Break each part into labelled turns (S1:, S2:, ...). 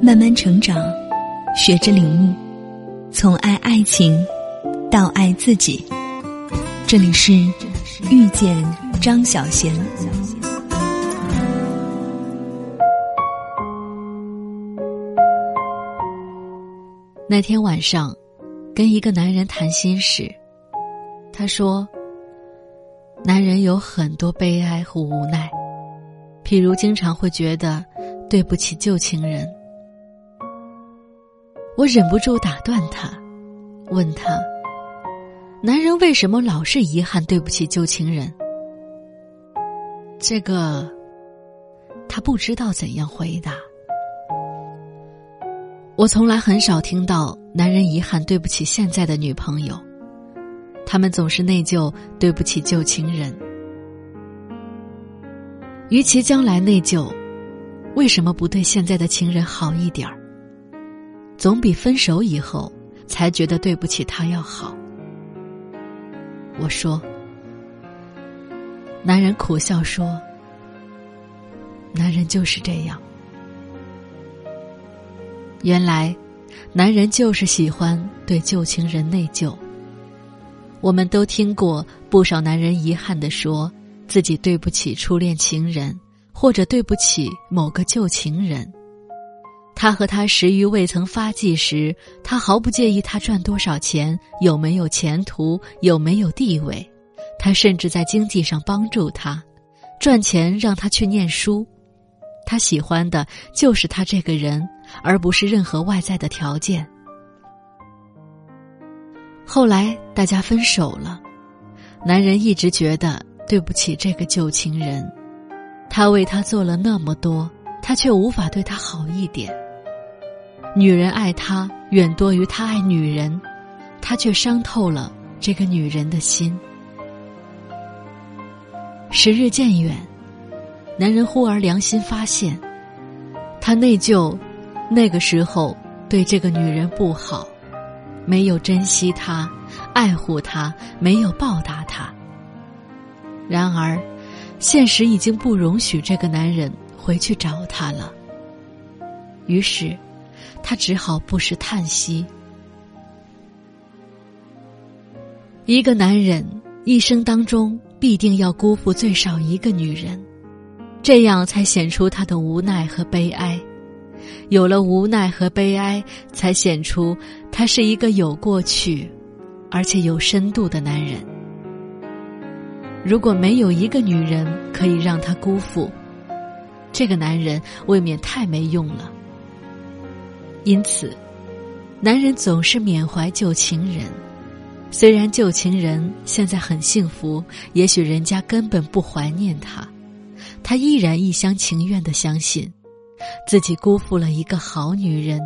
S1: 慢慢成长，学着领悟，从爱爱情到爱自己。这里是遇见张小贤。
S2: 那天晚上，跟一个男人谈心时，他说：“男人有很多悲哀和无奈，譬如经常会觉得对不起旧情人。”我忍不住打断他，问他：“男人为什么老是遗憾对不起旧情人？”这个，他不知道怎样回答。我从来很少听到男人遗憾对不起现在的女朋友，他们总是内疚对不起旧情人。与其将来内疚，为什么不对现在的情人好一点儿？总比分手以后才觉得对不起他要好。我说，男人苦笑说：“男人就是这样。”原来，男人就是喜欢对旧情人内疚。我们都听过不少男人遗憾的说自己对不起初恋情人，或者对不起某个旧情人。他和他食欲未曾发迹时，他毫不介意他赚多少钱，有没有前途，有没有地位。他甚至在经济上帮助他，赚钱让他去念书。他喜欢的就是他这个人，而不是任何外在的条件。后来大家分手了，男人一直觉得对不起这个旧情人，他为他做了那么多，他却无法对他好一点。女人爱他远多于他爱女人，他却伤透了这个女人的心。时日渐远。男人忽而良心发现，他内疚，那个时候对这个女人不好，没有珍惜她，爱护她，没有报答她。然而，现实已经不容许这个男人回去找她了。于是，他只好不时叹息。一个男人一生当中必定要辜负最少一个女人。这样才显出他的无奈和悲哀，有了无奈和悲哀，才显出他是一个有过去，而且有深度的男人。如果没有一个女人可以让他辜负，这个男人未免太没用了。因此，男人总是缅怀旧情人，虽然旧情人现在很幸福，也许人家根本不怀念他。他依然一厢情愿的相信，自己辜负了一个好女人，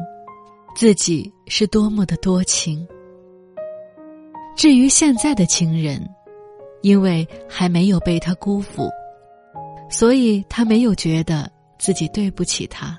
S2: 自己是多么的多情。至于现在的情人，因为还没有被他辜负，所以他没有觉得自己对不起他。